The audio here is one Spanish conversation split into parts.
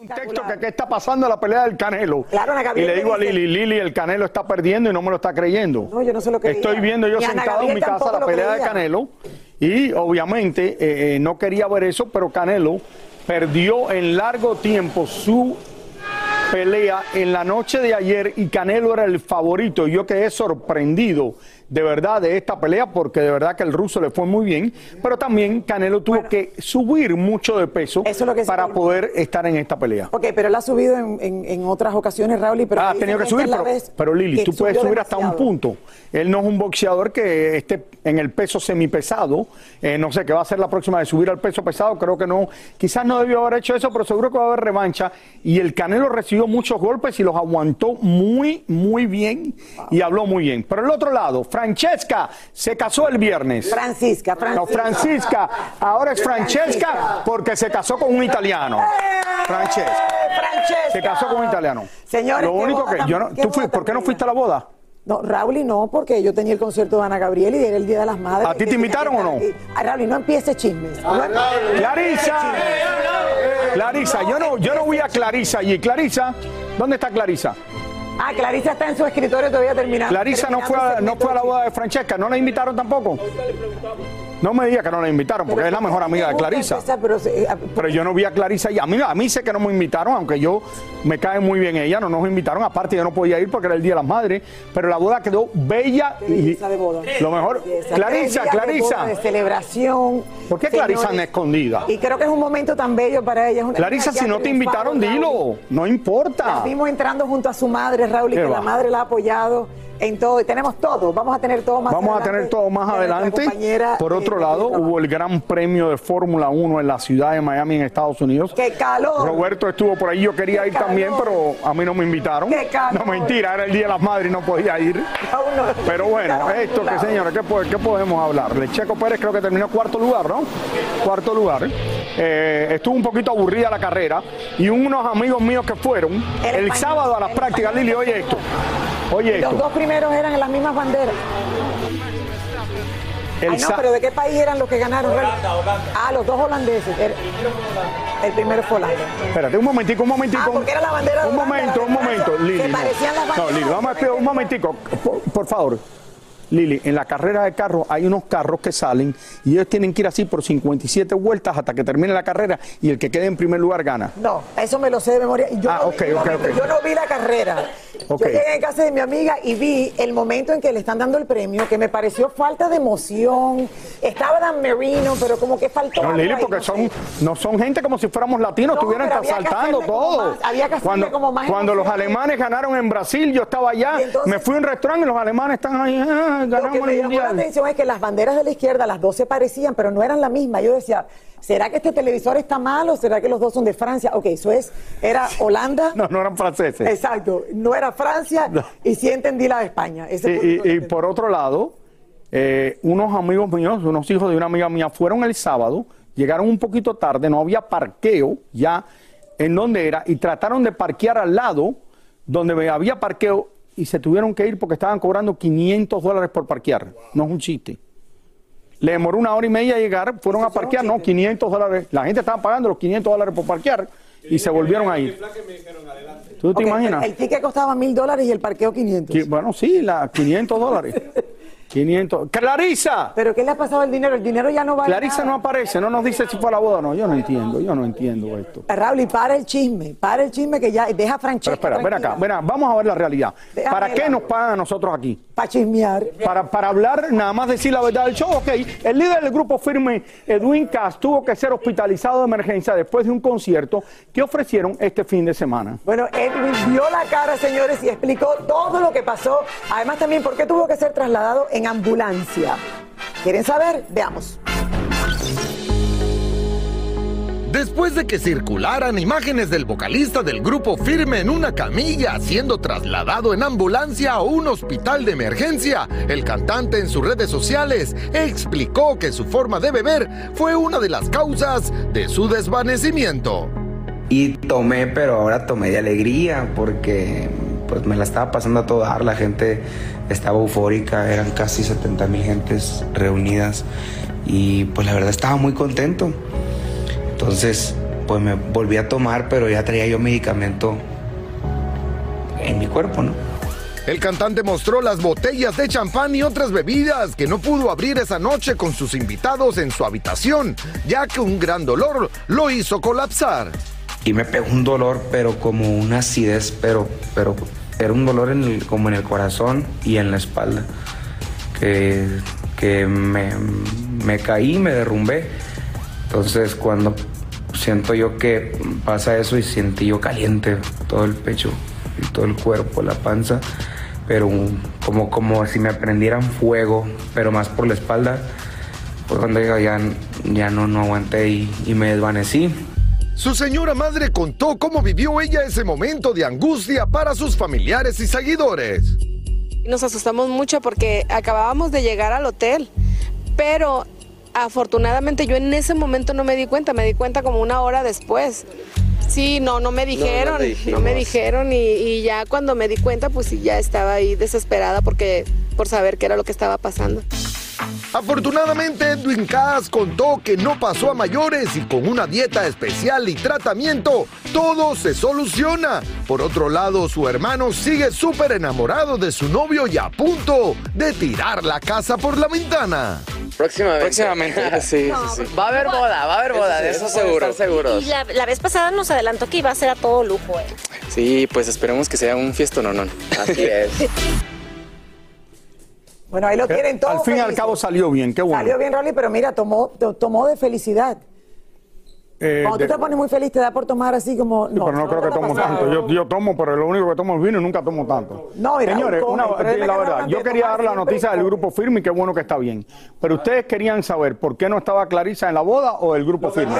Un texto que qué está pasando la pelea del Canelo. Claro, Ana y le digo a Lili, Lili, el Canelo está perdiendo y no me lo está creyendo. No, yo no sé lo que Estoy viendo yo sentado en mi casa la pelea de. Canelo y obviamente eh, eh, no quería ver eso, pero Canelo perdió en largo tiempo su pelea en la noche de ayer y Canelo era el favorito. Yo quedé sorprendido de verdad de esta pelea porque de verdad que el ruso le fue muy bien, pero también Canelo tuvo que subir mucho de peso Eso es lo que se para poder estar en esta pelea. Ok, pero él ha subido en, en- en otras ocasiones, Raúl, y pero Ah, ha tenido que subir, pero, pero Lili, tú puedes subir hasta un punto. Él no es un boxeador que esté en el peso semipesado. Eh, no sé qué va a ser la próxima de subir al peso pesado. Creo que no. Quizás no debió haber hecho eso, pero seguro que va a haber revancha. Y el Canelo recibió muchos golpes y los aguantó muy, muy bien y habló muy bien. Pero el otro lado, Francesca se casó el viernes. Francisca, No, Francisca. Francisca. Ahora es Francesca porque se casó con un italiano. Francesca. Francesca. Se casó con un italiano. Señores, Lo único que yo no, qué tú ¿por qué no fuiste a la boda? No, Raúl y no, porque yo tenía el concierto de Ana Gabriel y era el Día de las Madres. ¿A ti te invitaron o no? A Raúl, y no empiece chismes. No- Clarisa, Clarisa, yo no, yo no vi a Clarisa allí. Clarisa, ¿dónde está Clarisa? Ah, Clarisa está en su escritorio todavía terminando. Clarisa no fue, a, no fue a la boda de Francesca, ¿no la invitaron tampoco? No me diga que no la invitaron, porque es la mejor amiga de Clarisa. Pero, se- eh, Pero yo no vi a Clarisa allí. A mí, a mí sé que no me invitaron, aunque yo me cae muy bien ella, no nos invitaron. Aparte, yo no podía ir porque era el Día de las Madres, pero la boda quedó bella y de boda. lo mejor. Belleza. Clarisa, de Clarisa. boda, De celebración. ¿Por qué Clarisa anda escondida? Y creo que es un momento tan bello para ella. es una Clarisa, si no te invitaron, Raúl. dilo. No importa. La vimos entrando junto a su madre, Raúl, y que va. la madre la ha apoyado en todo. Y tenemos todo. Vamos a tener todo más Vamos a adelante tener todo más adelante. Por otro lado, hubo el Gran Premio de Fórmula 1 en la ciudad de Miami, en Estados Unidos. ¡Qué calor! Roberto estuvo por ahí, yo quería ¡Qué ir también, pero a mí no me invitaron. ¡Qué calor! No, mentira, era el Día de las Madres y no podía ir. No- Pero bueno, esto que señores, ¿qué, po- qué podemos hablar? Checo Pérez creo que terminó cuarto lugar, ¿no? Cuarto lugar. Eh, estuvo un poquito aburrida la carrera y unos amigos míos que fueron El el sábado a las prácticas. Lili, oye esto. Oye Los esto. dos primeros eran en las mismas banderas. El Ay, no, pero ¿de qué país eran los que ganaron? Ah, los dos holandeses. Era- El primero fue Holanda. Espérate, un momentico, un momentico. Ah, porque era la bandera de Un Holanda, momento, un momento. Lili. Se no. parecían las No, banderas, Lili, vamos a esperar un momentico, por, por favor. Lili, en la carrera de carros hay unos carros que salen y ellos tienen que ir así por 57 vueltas hasta que termine la carrera y el que quede en primer lugar gana. No, eso me lo sé de memoria. Y Yo, Ah, no, ok, ok, ok. yo no vi la carrera, Yo llegué a casa de mi amiga y vi el momento en que le están dando el premio, que me pareció falta de emoción. Estaba Dan Marino, pero como que faltó. No, Lili, porque no son, sé. no son gente como si fuéramos latinos, No, estuvieran saltando todo. más- había que cuando como más cuando los alemanes ganaron en Brasil, yo estaba allá, entonces- me fui a un restaurante y los alemanes están ahí, ah, Lo que ganamos me llamó la atención es que las banderas de la izquierda, las dos se parecían, pero no eran la misma. Yo decía, ¿será que este televisor está mal o será que los dos son de Francia? Ok, eso es, era Holanda. No, no eran franceses. Exacto, no era Francia No. y sí entendí la de España. Ese Y, y- por otro lado, eh, unos amigos míos, unos hijos de una amiga mía, fueron el sábado, llegaron un poquito tarde, no había parqueo ya en donde era, y trataron de parquear al lado donde había parqueo y se tuvieron que ir porque estaban cobrando 500 dólares por parquear. No es un chiste. Le demoró una hora y media llegar, fueron a parquear, no, 500 dólares. La gente estaba pagando los 500 dólares por parquear y se volvieron a ir. ¿Tú te imaginas? El ticket costaba mil dólares y el parqueo 500. Qui- Bueno, sí, la 500 dólares. 500. ¡Clarisa! ¿Pero qué le ha pasado al dinero? El dinero ya no vale Clarisa no aparece, no nos dice si fue a la boda o no. Yo no entiendo, yo no entiendo esto. Raúl, y para el chisme, para el chisme que ya deja a Pero espera, ven acá, ven acá, vamos a ver la realidad. Déjame ¿Para qué nos pagan a nosotros aquí? Para chismear. Para, para hablar, nada más decir la verdad del show. Ok, el líder del grupo firme, Edwin Cass, tuvo que ser hospitalizado de emergencia después de un concierto que ofrecieron este fin de semana. Bueno, Edwin dio la cara, señores, y explicó todo lo que pasó. Además, también por qué tuvo que ser trasladado en ambulancia. ¿Quieren saber? Veamos. Después de que circularan imágenes del vocalista del grupo Firme en una camilla siendo trasladado en ambulancia a un hospital de emergencia, el cantante en sus redes sociales explicó que su forma de beber fue una de las causas de su desvanecimiento. Y tomé, pero ahora tomé de alegría porque pues me la estaba pasando a todo dar, la gente estaba eufórica, eran casi 70 mil gentes reunidas y pues la verdad estaba muy contento. Entonces pues me volví a tomar, pero ya traía yo medicamento en mi cuerpo, ¿no? El cantante mostró las botellas de champán y otras bebidas que no pudo abrir esa noche con sus invitados en su habitación, ya que un gran dolor lo hizo colapsar. Y me pegó un dolor, pero como una acidez, pero, pero era un dolor en el- como en el corazón y en la espalda, que, que me, me caí, me derrumbé. Entonces cuando siento yo que pasa eso y sentí yo caliente todo el pecho y todo el cuerpo, la panza, pero como, como si me prendieran fuego, pero más por la espalda, pues cuando ya, ya, no, no aguanté y me desvanecí. Su señora madre contó cómo vivió ella ese momento de angustia para sus familiares y seguidores. Nos asustamos mucho porque acabábamos de llegar al hotel, pero afortunadamente yo en ese momento no me di cuenta, me di cuenta como una hora después. Sí, no, no me dijeron, no, me dijeron y, y ya cuando me di cuenta pues sí, ya estaba ahí desesperada porque por saber qué era lo que estaba pasando. Afortunadamente, Edwin Cass contó que no pasó a mayores y con una dieta especial y tratamiento, todo se soluciona. Por otro lado, su hermano sigue súper enamorado de su novio y a punto de tirar la casa por la ventana. Próximamente. Próximamente, sí, sí, sí. Va a haber boda, va a haber boda, de eso, Eso seguro. seguro. Estar seguros. Y la, la vez pasada nos adelantó que iba a ser a todo lujo. ¿eh? Sí, pues esperemos que sea un fiesto no, no. Así es. Bueno, ahí lo tienen todos. Al fin y al cabo salió bien, qué bueno. Salió bien, Rolly, pero mira, tomó, to- tomó de felicidad. Eh, Cuando de- tú te pones muy feliz, te da por tomar así como. Sí, pero no creo que tomo tanto. Yo, yo tomo, pero lo único que tomo es vino y nunca tomo tanto. No, Señores, come, una- la que verdad, yo quería dar la noticia del grupo firme y qué bueno que está bien. Pero ustedes querían saber por qué no estaba Clarisa en la boda o el grupo firme.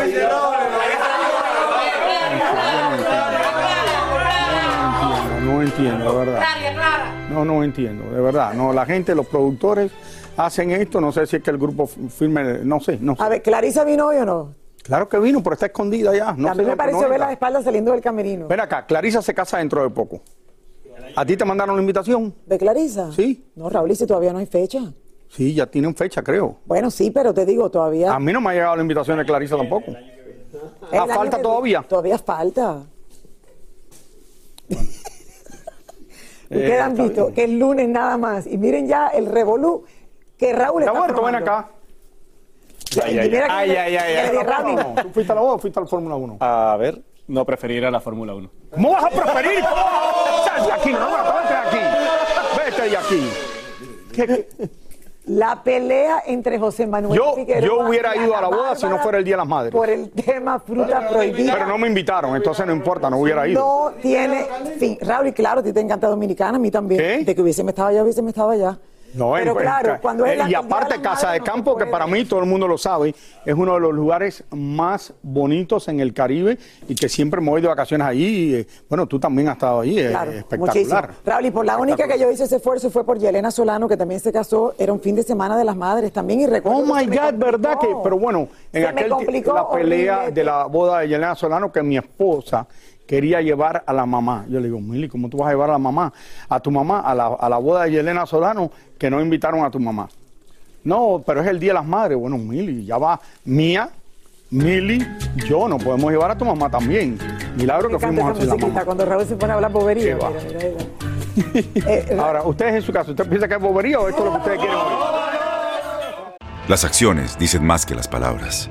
No entiendo, de verdad. No, no entiendo, de verdad. No, la gente, los productores hacen esto, no sé si es que el grupo firme, no sé, no sé. A ver, ¿Clarisa vino hoy o no? Claro que vino, pero está escondida ya. No a mí me pareció no ver las espaldas saliendo del camerino. Ven acá, Clarisa se casa dentro de poco. ¿A ti te mandaron la invitación? ¿De Clarisa? Sí. No, Raúl, y si todavía no hay fecha. Sí, ya tienen fecha, creo. Bueno, sí, pero te digo, todavía. A mí no me ha llegado la invitación de Clarisa tampoco. ¿Ah, falta todavía? Todavía falta. Eh, Ustedes han está visto bien. que es lunes nada más. Y miren ya el revolú que Raúl ¿Te está aguanto? Ven acá. Ay, ay, ay, le- ay, ay, que ay. le di Raúl. No, no, ¿Tú fuiste a la o fuiste a la Fórmula 1? A ver, no preferir a la Fórmula 1. ¿Cómo vas a preferir? Sal de aquí, no, no, no. aquí? ¿Qué- La pelea entre José Manuel Yo, Figueroa yo hubiera y ido a la boda si no fuera el Día de las Madres. Por el tema fruta prohibida. Pero no me invitaron, entonces no importa, no hubiera ido. No tiene fin. Raúl, y claro, a ti te encanta Dominicana, a mí también. De que hubiese estado allá, hubiese estado allá. No, Pero en- claro, en- cuando es eh, y aparte Casa de Campo, que para mí todo el mundo lo sabe, es uno de los lugares más bonitos en el Caribe y que siempre me voy de vacaciones allí. y, eh, bueno, tú también has estado allí, es Claro, espectacular. muchísimo. Raúl, y por la única que yo hice ese esfuerzo fue por Yelena Solano, que también se casó, era un fin de semana de las madres también, y recuerdo Oh my God, ¿verdad que? Pero bueno, en Se aquel la pelea horrible. de la boda de Yelena Solano que mi esposa quería llevar a la mamá. Yo le digo, Mili, ¿cómo tú vas a llevar a la mamá? A tu mamá, a la, a la boda de Yelena Solano, que no invitaron a tu mamá. No, pero es el Día de las Madres. Bueno, Mili, ya va mía, Mili, yo, no podemos llevar a tu mamá también. Milagro que fuimos a la mamá. cuando Raúl se pone a hablar bobería. Mira, mira, mira. Ahora, ustedes en su caso, ¿usted piensa que es bobería o esto es lo que ustedes quieren oír? Las acciones dicen más que las palabras.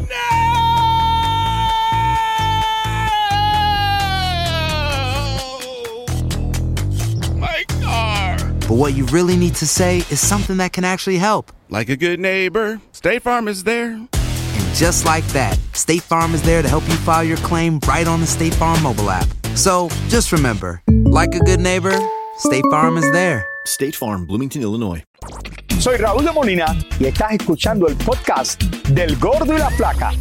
but what you really need to say is something that can actually help. Like a good neighbor, State Farm is there. And just like that, State Farm is there to help you file your claim right on the State Farm mobile app. So just remember, like a good neighbor, State Farm is there. State Farm, Bloomington, Illinois. Soy Raúl de Molina y estás escuchando el podcast del Gordo y la Flaca.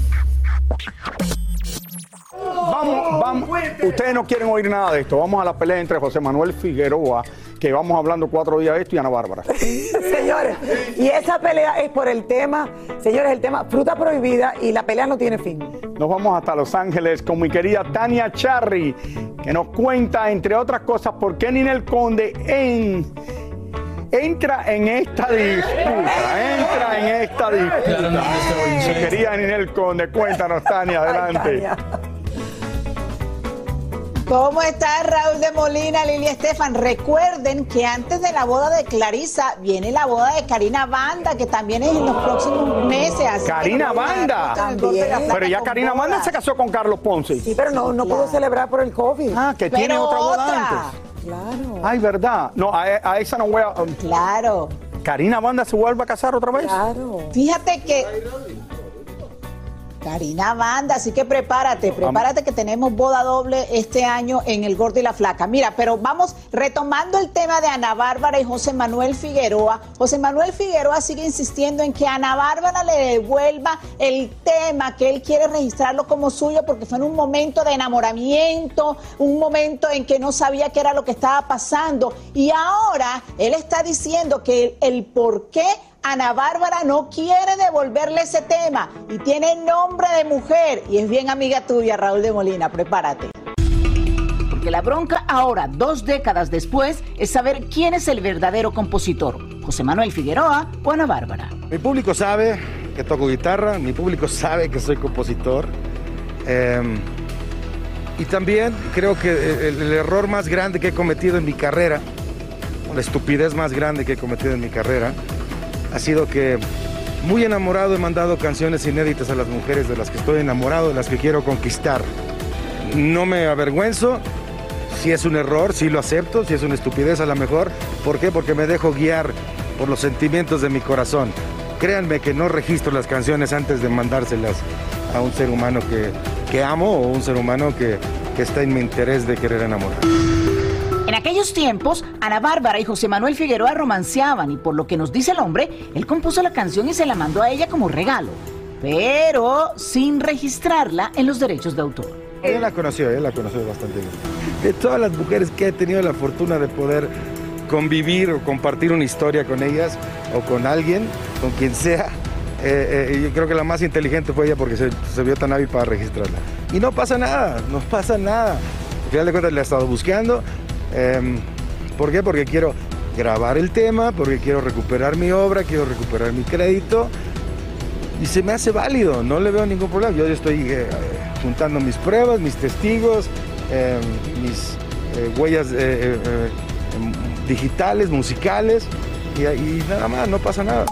Vamos, vamos. Ustedes no quieren oír nada de esto. Vamos a la pelea entre José Manuel Figueroa, que vamos hablando cuatro días de esto, y Ana Bárbara. Señores, y esa pelea es por el tema, señores, el tema fruta prohibida y la pelea no tiene fin. Nos vamos hasta Los Ángeles con mi querida Tania Charry, que nos cuenta, entre otras cosas, por qué Ninel Conde en- entra en esta disputa. Entra en esta disputa. Mi querida Ninel Conde, cuéntanos, Tania, adelante. ¿Cómo está Raúl de Molina, Lili Estefan? Recuerden que antes de la boda de Clarisa viene la boda de Karina Banda, que también es en los próximos meses. así Karina no Banda. Pero ya Karina Banda se casó con Carlos Ponce. Sí, pero no, no pudo celebrar por el COVID. Ah, que tiene otra boda otra. antes. Claro. Ay, verdad. No, a, a esa no voy a. um, Claro. ¿Karina Banda se vuelve a casar otra vez? Claro. Fíjate que. Karina Banda, así que prepárate, prepárate que tenemos boda doble este año en El Gordo y la Flaca. Mira, pero vamos retomando el tema de Ana Bárbara y José Manuel Figueroa. José Manuel Figueroa sigue insistiendo en que Ana Bárbara le devuelva el tema, que él quiere registrarlo como suyo porque fue en un momento de enamoramiento, un momento en que no sabía qué era lo que estaba pasando. Y ahora él está diciendo que el, el por qué Ana Bárbara no quiere devolverle ese tema y tiene nombre de mujer y es bien amiga tuya, Raúl de Molina, prepárate. Porque la bronca ahora, dos décadas después, es saber quién es el verdadero compositor, José Manuel Figueroa o Ana Bárbara. Mi público sabe que toco guitarra, mi público sabe que soy compositor. eh, y también creo que el, el error más grande que he cometido en mi carrera, la estupidez más grande que he cometido en mi carrera, ha sido que muy enamorado he mandado canciones inéditas a las mujeres de las que estoy enamorado, de las que quiero conquistar. No me avergüenzo, si es un error, sí lo acepto, si es una estupidez a lo mejor. ¿Por qué? Porque me dejo guiar por los sentimientos de mi corazón. Créanme que no registro las canciones antes de mandárselas a un ser humano que, que amo o un ser humano que, que está en mi interés de querer enamorar. En aquellos tiempos, Ana Bárbara y José Manuel Figueroa romanceaban y por lo que nos dice el hombre, él compuso la canción y se la mandó a ella como regalo, pero sin registrarla en los derechos de autor. Ella la conoció, ella la conoció bastante bien. De todas las mujeres que he tenido la fortuna de poder convivir o compartir una historia con ellas o con alguien, con quien sea, eh, eh, yo creo que la más inteligente fue ella porque se, se vio tan hábil para registrarla. Y no pasa nada, no pasa nada. Al final de cuentas la he estado buscando. Em, ¿Por qué? Porque quiero grabar el tema, porque quiero recuperar mi obra, quiero recuperar mi crédito. Y se me hace válido, no le veo ningún problema. Yo estoy eh, juntando mis pruebas, mis testigos, eh, mis eh, huellas eh, em, digitales, musicales, y nada más, no pasa nada.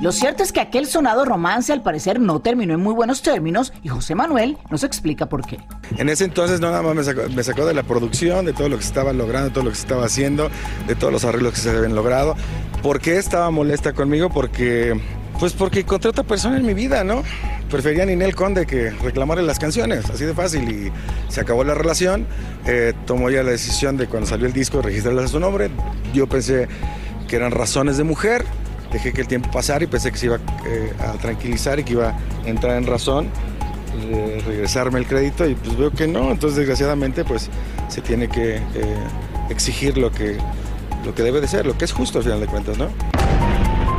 Lo cierto es que aquel sonado romance al parecer no terminó en muy buenos términos y José Manuel nos explica por qué. En ese entonces no nada más me sacó, me sacó de la producción, de todo lo que estaba logrando, de todo lo que se estaba haciendo, de todos los arreglos que se habían logrado. ¿Por qué estaba molesta conmigo? Porque, pues porque encontré otra persona en mi vida, ¿no? Prefería a Ninel Conde que reclamarle las canciones, así de fácil. Y se acabó la relación. Eh, tomó ya la decisión de cuando salió el disco registrarle a su nombre. Yo pensé que eran razones de mujer. Dejé que el tiempo pasara y pensé que se iba eh, a tranquilizar y que iba a entrar en razón eh, regresarme el crédito y pues veo que no, entonces desgraciadamente pues se tiene que eh, exigir lo que, lo que debe de ser, lo que es justo al final de cuentas, ¿no?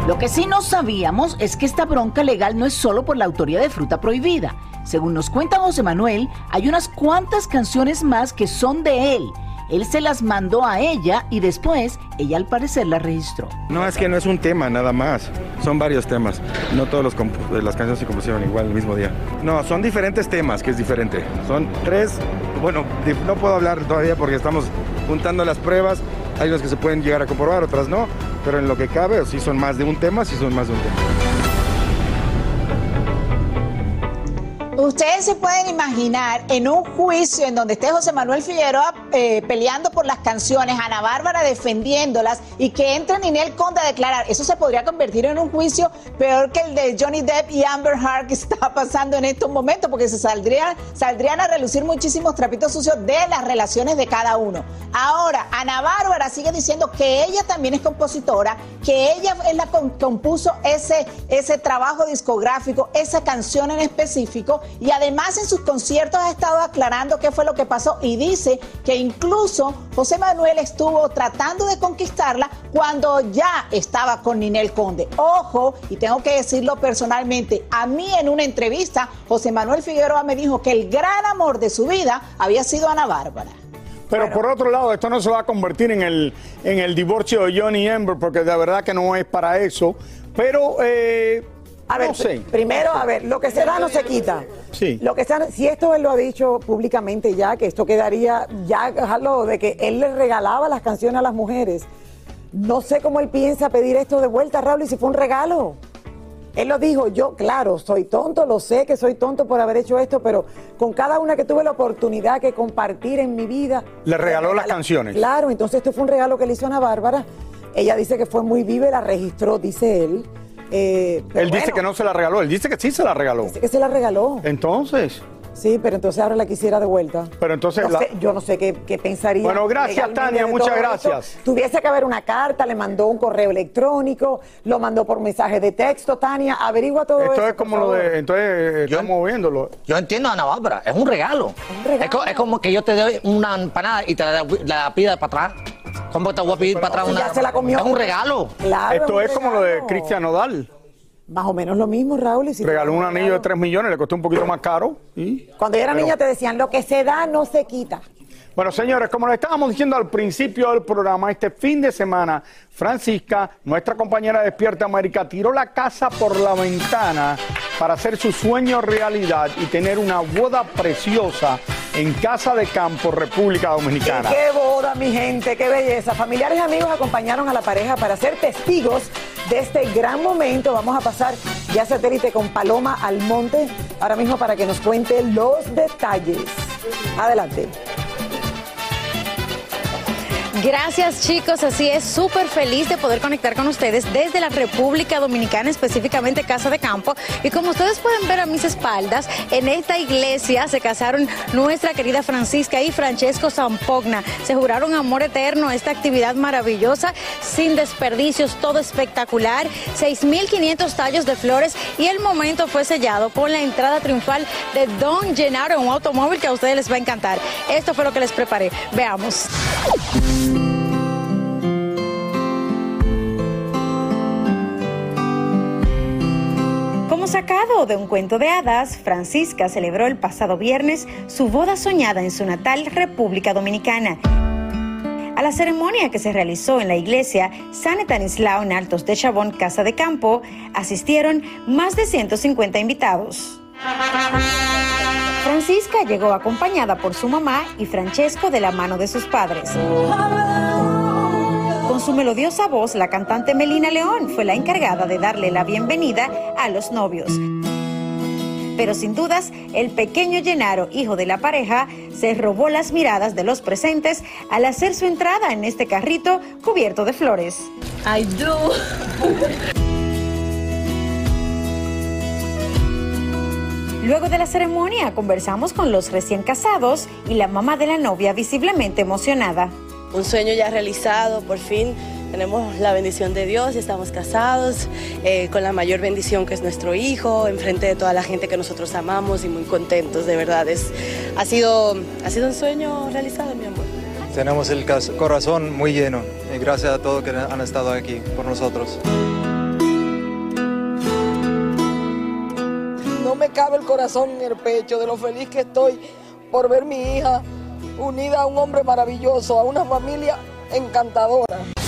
Lo que sí no sabíamos es que esta bronca legal no es solo por la autoría de Fruta Prohibida. Según nos cuenta José Manuel, hay unas cuantas canciones más que son de él. Él se las mandó a ella y después ella al parecer las registró. No, es que no es un tema nada más, son varios temas. No todas las canciones se compusieron igual el mismo día. No, son diferentes temas, que es diferente. Son tres, bueno, no puedo hablar todavía porque estamos juntando las pruebas. Hay unas que se pueden llegar a comprobar, otras no. Pero en lo que cabe, si son más de un tema, si son más de un tema. Ustedes se pueden imaginar en un juicio en donde esté José Manuel Figueroa eh, peleando por las canciones, Ana Bárbara defendiéndolas y que entre Ninel Conde a declarar. Eso se podría convertir en un juicio peor que el de Johnny Depp y Amber Heard que está pasando en estos momentos, porque se saldrían, saldrían a relucir muchísimos trapitos sucios de las relaciones de cada uno. Ahora, Ana Bárbara sigue diciendo que ella también es compositora, que ella es la que compuso ese, ese trabajo discográfico, esa canción en específico, y además en sus conciertos ha estado aclarando qué fue lo que pasó y dice que incluso José Manuel estuvo tratando de conquistarla cuando ya estaba con Ninel Conde. Ojo, y tengo que decirlo personalmente, a mí en una entrevista José Manuel Figueroa me dijo que el gran amor de su vida había sido Ana Bárbara. Pero por otro lado, esto no se va a convertir en el, en el divorcio de Johnny Ember, porque de verdad que no es para eso. Pero, eh, A ver, no sé. pr- primero, a ver, lo que se da no se quita. Sí. Lo que está, si esto él lo ha dicho públicamente ya, que esto quedaría ya dejarlo de que él le regalaba las canciones a las mujeres. No sé cómo él piensa pedir esto de vuelta, Raúl, y si fue un regalo. Él lo dijo, yo, claro, soy tonto, lo sé que soy tonto por haber hecho esto, pero con cada una que tuve la oportunidad que compartir en mi vida. Le regaló las canciones. Claro, entonces esto fue un regalo que le hizo a Ana Bárbara. Ella dice que fue muy viva y la registró, dice él. Eh, pero Él dice bueno, que no se la regaló, él dice que sí se la regaló. que se la regaló. Entonces, Sí, pero entonces ahora la quisiera de vuelta. pero entonces... No la- sé, yo no sé qué, qué pensaría. Bueno, gracias, Tania, muchas gracias. esto. Tuviese que haber una carta, le mandó un correo electrónico, lo mandó por mensaje de texto. Tania, averigua todo eso. Esto es como lo de... Entonces, eh, estamos viéndolo. Yo entiendo a Ana Bárbara, es un regalo. Es, co- es como que yo te doy una empanada y te la, la pidas para atrás. ¿Cómo te voy a pedir para atrás una? ya se la comió. Es un regalo. Claro, Esto es como lo de. Cristian Nodal. Más o menos lo mismo, Raúl. y si Regaló un anillo de 3 millones, le costó un poquito más caro. Y, Cuando yo era Pero- niña te decían, lo que se da no se quita. Bueno, señores, como lo estábamos diciendo al principio del programa, este fin de semana, Francisca, nuestra compañera de Despierta América, tiró la casa por la ventana para hacer su sueño realidad y tener una boda preciosa en Casa de Campo, República Dominicana. Qué boda, mi gente, qué belleza. Familiares y amigos acompañaron a la pareja para ser testigos de este gran momento. Vamos a pasar ya satélite con Paloma Almonte ahora mismo para que nos cuente los detalles. Adelante. Gracias chicos, así es, súper feliz de poder conectar con ustedes desde la República Dominicana, específicamente Casa de Campo. Y como ustedes pueden ver a mis espaldas, en esta iglesia se casaron nuestra querida Francisca y Francesco Zampogna. Se juraron amor eterno, esta actividad maravillosa, sin desperdicios, todo espectacular, 6.500 tallos de flores y el momento fue sellado con la entrada triunfal de Don Gennaro, un automóvil que a ustedes les va a encantar. Esto fue lo que les preparé. Veamos. Como sacado de un cuento de hadas, Francisca celebró el pasado viernes su boda soñada en su natal República Dominicana. A la ceremonia que se realizó en la iglesia San Estanislao en Altos de Chabón, Casa de Campo, asistieron más de 150 invitados. Francisca llegó acompañada por su mamá y Francesco de la mano de sus padres. Su melodiosa voz, la cantante Melina León fue la encargada de darle la bienvenida a los novios. Pero sin dudas, el pequeño Llenaro, hijo de la pareja, se robó las miradas de los presentes al hacer su entrada en este carrito cubierto de flores. I do. Luego de la ceremonia conversamos con los recién casados y la mamá de la novia visiblemente emocionada. Un sueño ya realizado, por fin tenemos la bendición de Dios, estamos casados eh, con la mayor bendición que es nuestro hijo, enfrente de toda la gente que nosotros amamos y muy contentos, de verdad. Es, ha, sido, ha sido un sueño realizado, mi amor. Tenemos el corazón muy lleno y gracias a todos que han estado aquí por nosotros. No me cabe el corazón en el pecho de lo feliz que estoy por ver mi hija unida a un hombre maravilloso, a una familia encantadora.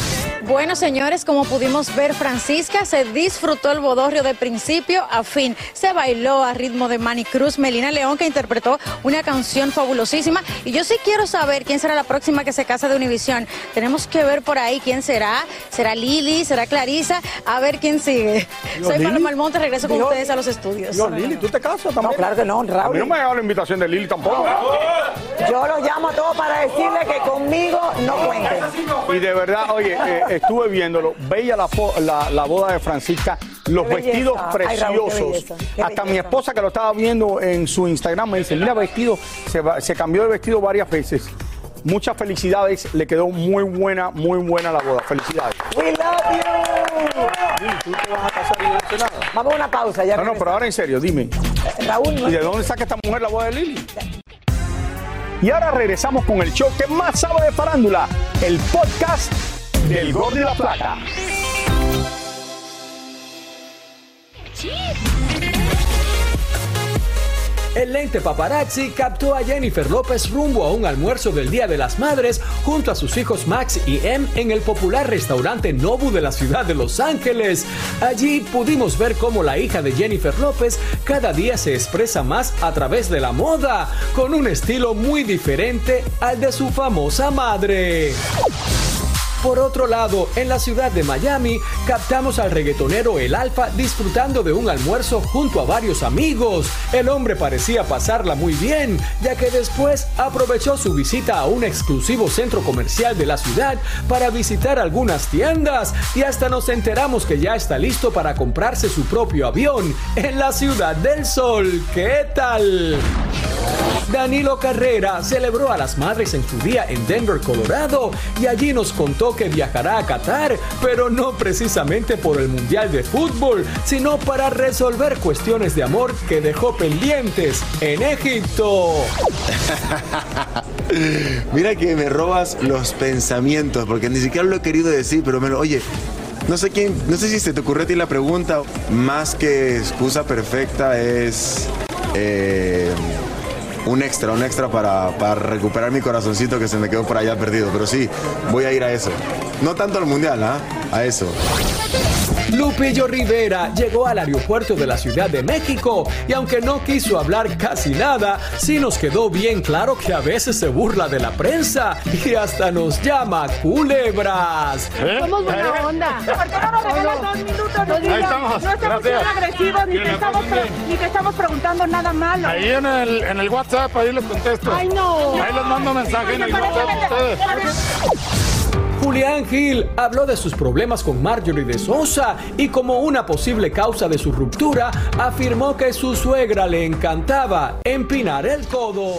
Bueno, señores, como pudimos ver, Francisca se disfrutó el bodorrio de principio a fin. Se bailó a ritmo de Manny Cruz, Melina León, que interpretó una canción fabulosísima. Y yo sí quiero saber quién será la próxima que se casa de Univisión. Tenemos que ver por ahí quién será. ¿Será Lili? ¿Será Clarisa? A ver quién sigue. Dios, Soy. Paloma Almonte, regreso con Dios, ustedes a los estudios. Dios, Lili, ¿tú te casas también? No, claro que no, A mí Raúl. no me ha llegado la invitación de Lili tampoco. Yo lo llamo a todos para decirle que conmigo no cuenten. Y de verdad, oye, eh, estuve viéndolo, bella la, la, la boda de Francisca, los Qué belleza. vestidos Ay, Raúl, qué preciosos. belleza, qué Hasta mi esposa que lo estaba viendo en su Instagram me dice, mira vestido, se, va- se cambió de vestido varias veces. Muchas felicidades, le quedó muy buena, muy buena la boda. Felicidades. We love you. ¿Tú te vas a casar y no dices nada? Vamos a una pausa ya. No, no, pero ahora en serio, dime. Raúl, no ¿Y de dónde saca esta mujer la boda de Lili? Y ahora regresamos con el show que más sabe de farándula, el podcast del Gordo y la Plata. El lente paparazzi captó a Jennifer López rumbo a un almuerzo del Día de las Madres junto a sus hijos Max y Em en el popular restaurante Nobu de la ciudad de Los Ángeles. Allí pudimos ver cómo la hija de Jennifer López cada día se expresa más a través de la moda, con un estilo muy diferente al de su famosa madre. Por otro lado, en la ciudad de Miami, captamos al reggaetonero El Alfa disfrutando de un almuerzo junto a varios amigos. El hombre parecía pasarla muy bien, ya que después aprovechó su visita a un exclusivo centro comercial de la ciudad para visitar algunas tiendas y hasta nos enteramos que ya está listo para comprarse su propio avión en la ciudad del sol. ¿Qué tal? Danilo Carrera celebró a las madres en su día en Denver, Colorado, y allí nos contó que viajará a Qatar, pero no precisamente por el Mundial de Fútbol, sino para resolver cuestiones de amor que dejó pendientes en Egipto. Mira que me robas los pensamientos, porque ni siquiera lo he querido decir, pero me lo. Oye, no sé quién, no sé si se te ocurrió a ti la pregunta, más que excusa perfecta es. eh, un extra, un extra para, para recuperar mi corazoncito que se me quedó por allá perdido. Pero sí, voy a ir a eso. No tanto al mundial, ¿ah? A eso. Lupillo Rivera llegó al aeropuerto de la Ciudad de México y aunque no quiso hablar casi nada, sí nos quedó bien claro que a veces se burla de la prensa y hasta nos llama culebras. Somos buena onda. ¿Por qué no nos regalas dos minutos? No, digas, estamos. no estamos siendo agresivos ni te, estamos ni te estamos preguntando nada malo. Ahí en el, en el WhatsApp, ahí les contesto. Ay, no. Ahí les mando mensaje en el WhatsApp. Julián Gil habló de sus problemas con Marjorie de Sosa y como una posible causa de su ruptura, afirmó que su suegra le encantaba empinar el codo.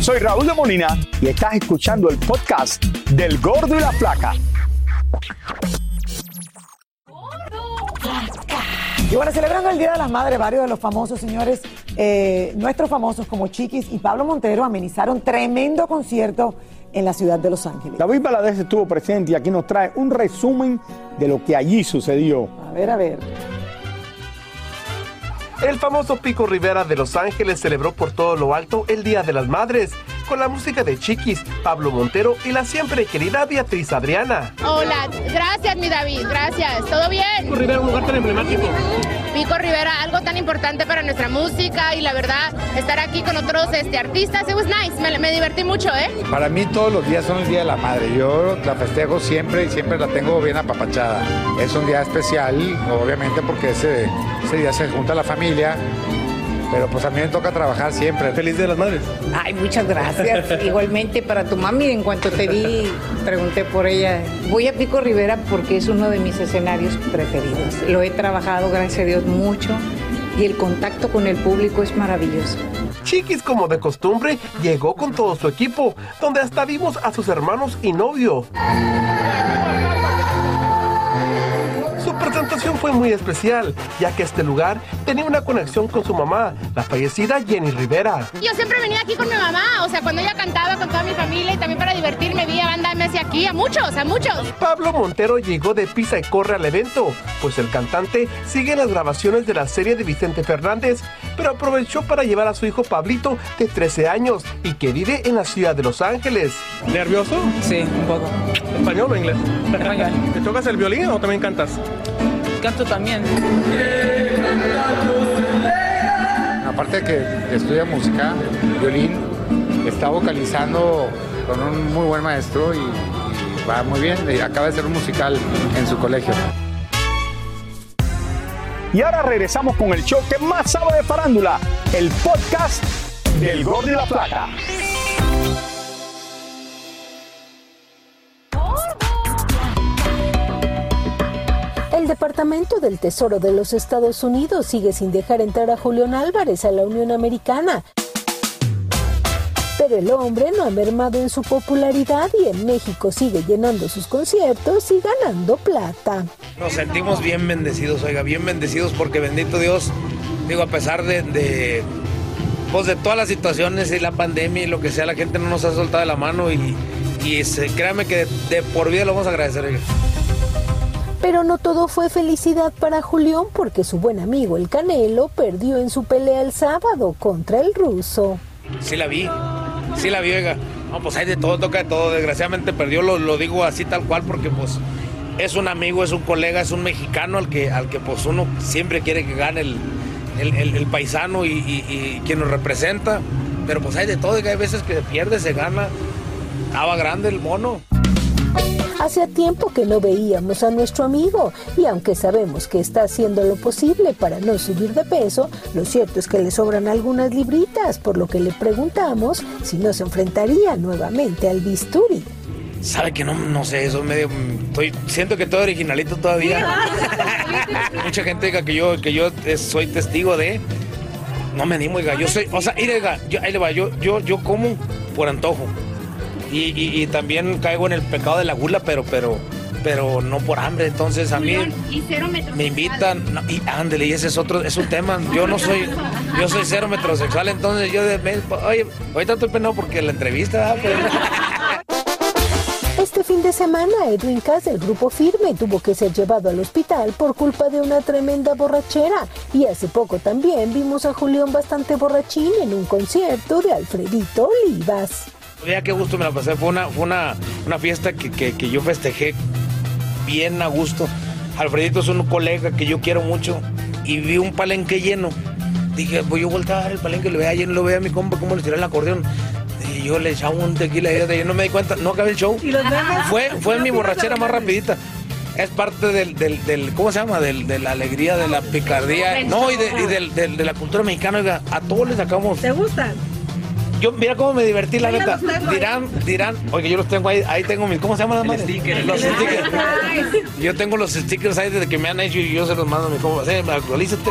Soy Raúl de Molina y estás escuchando el podcast del Gordo y la Flaca. Y bueno, celebrando el Día de las Madres, varios de los famosos señores, eh, nuestros famosos como Chiquis y Pablo Montero amenizaron tremendo concierto en la ciudad de Los Ángeles. David Valadez estuvo presente y aquí nos trae un resumen de lo que allí sucedió. A ver, a ver. El famoso Pico Rivera de Los Ángeles celebró por todo lo alto el Día de las Madres con la música de Chiquis, Pablo Montero y la siempre querida Beatriz Adriana. Hola, gracias mi David, gracias. ¿Todo bien? Pico Rivera, un lugar tan emblemático. Pico Rivera, algo tan importante para nuestra música y la verdad, estar aquí con otros este, artistas, it was nice, me, me divertí mucho, ¿eh? Para mí todos los días son el Día de la Madre. Yo la festejo siempre y siempre la tengo bien apapachada. Es un día especial, obviamente porque ese, ese día se junta la familia, pero pues a mí me toca trabajar siempre. Feliz Día de las Madres. Ay, muchas gracias. Igualmente para tu mami, en cuanto te vi, pregunté por ella. Voy a Pico Rivera porque es uno de mis escenarios preferidos. Lo he trabajado, gracias a Dios, mucho y el contacto con el público es maravilloso. Chiquis, como de costumbre, llegó con todo su equipo, donde hasta vimos a sus hermanos y novio. Fue muy especial, ya que este lugar tenía una conexión con su mamá, la fallecida Jenny Rivera. Yo siempre venía aquí con mi mamá, o sea, cuando ella cantaba con toda mi familia y también para divertirme, vi a banda MS aquí, a muchos, a muchos. Pablo Montero llegó de pisa y corre al evento, pues el cantante sigue las grabaciones de la serie de Vicente Fernández, pero aprovechó para llevar a su hijo Pablito, de 13 años, y que vive en la ciudad de Los Ángeles. ¿Nervioso? Sí, un poco. ¿Español o inglés? Español. ¿Te tocas el violín o también cantas? Canto también. Aparte de que estudia música, violín, está vocalizando con un muy buen maestro y, y va muy bien. Y acaba de ser un musical en su colegio. Y ahora regresamos con el show que más sabe de farándula, el podcast del Gordo y la Flaca. Departamento del Tesoro de los Estados Unidos sigue sin dejar entrar a Julián Álvarez a la Unión Americana. Pero el hombre no ha mermado en su popularidad y en México sigue llenando sus conciertos y ganando plata. Nos sentimos bien bendecidos, oiga, bien bendecidos porque bendito Dios, digo, a pesar de, pues de todas las situaciones y la pandemia y lo que sea, la gente no nos ha soltado la mano y, y se, créame que de, de por vida lo vamos a agradecer. Oiga. Pero no todo fue felicidad para Julián porque su buen amigo el Canelo perdió en su pelea el sábado contra el ruso. Sí la vi, sí la vi, oiga. No, pues hay de todo, toca de todo. Desgraciadamente perdió, lo, digo así tal cual porque pues es un amigo, es un colega, es un mexicano al que, al que pues uno siempre quiere que gane el, el, el, paisano y, quien nos representa. Pero pues hay de todo, hay veces que se pierde, se gana. Estaba grande el mono. Hacía tiempo que no veíamos a nuestro amigo y aunque sabemos que está haciendo lo posible para no subir de peso, lo cierto es que le sobran algunas libritas, por lo que le preguntamos si no se enfrentaría nuevamente al bisturi. Sabe que no, no sé, eso medio. Estoy, siento que estoy originalito todavía. Mucha gente diga que yo, que yo soy testigo de. No me animo, oiga. Yo soy. O sea, oiga, yo, ahí le va, yo, yo, yo como por antojo. Y, y, y, también caigo en el pecado de la gula, pero, pero, pero no por hambre. Entonces a mí me invitan no, y ándele, y ese es otro, es un tema. Yo no soy, yo soy cero metrosexual, entonces yo de, oye, ahorita estoy penado porque la entrevista. Pero... Este fin de semana, Edwin Cass del grupo Firme tuvo que ser llevado al hospital por culpa de una tremenda borrachera. Y hace poco también vimos a Julián bastante borrachín en un concierto de Alfredito Olivas. Vea qué gusto me la pasé. Fue una, fue una, una fiesta que, que, que, yo festejé bien a gusto. Alfredito es un colega que yo quiero mucho y vi un palenque lleno. Dije, voy a voltear a ver el palenque, lo vea lleno, lo vea a mi compa cómo le tiré el acordeón. Y yo le echaba un tequila y yo no me di cuenta, no acabé el show. ¿Y los fue, fue mi borrachera más rapidita. Es parte del, del, del ¿cómo se llama? Del, de la alegría, de la picardía. No, y de, y del, del, de la cultura mexicana. Oiga, a todos les sacamos. ¿Te gustan? Yo, mira cómo me divertí, la neta. Dirán, dirán, oye, yo los tengo ahí, ahí tengo mis, ¿cómo se llaman las madres? Los stickers. Yo tengo los stickers ahí desde que me han hecho y yo se los mando a mi compa. Sí, actualízate.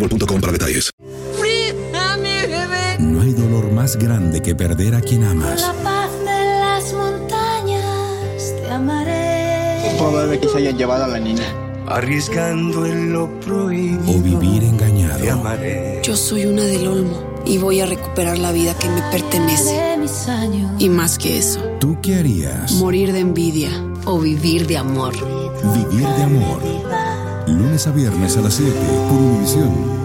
boostmobile.com para detalles. No hay dolor más grande que perder a quien amas. La paz de las montañas te amaré. Probable que se hayan llevado a la niña. Arriesgando en lo prohibido. O vivir engañado. Te amaré. Yo soy una del Olmo y voy a recuperar la vida que me pertenece. De mis años. Y más que eso, ¿Tú qué harías? morir de envidia o vivir de amor. Vivir de amor. Lunes a viernes a las 7 por Univisión.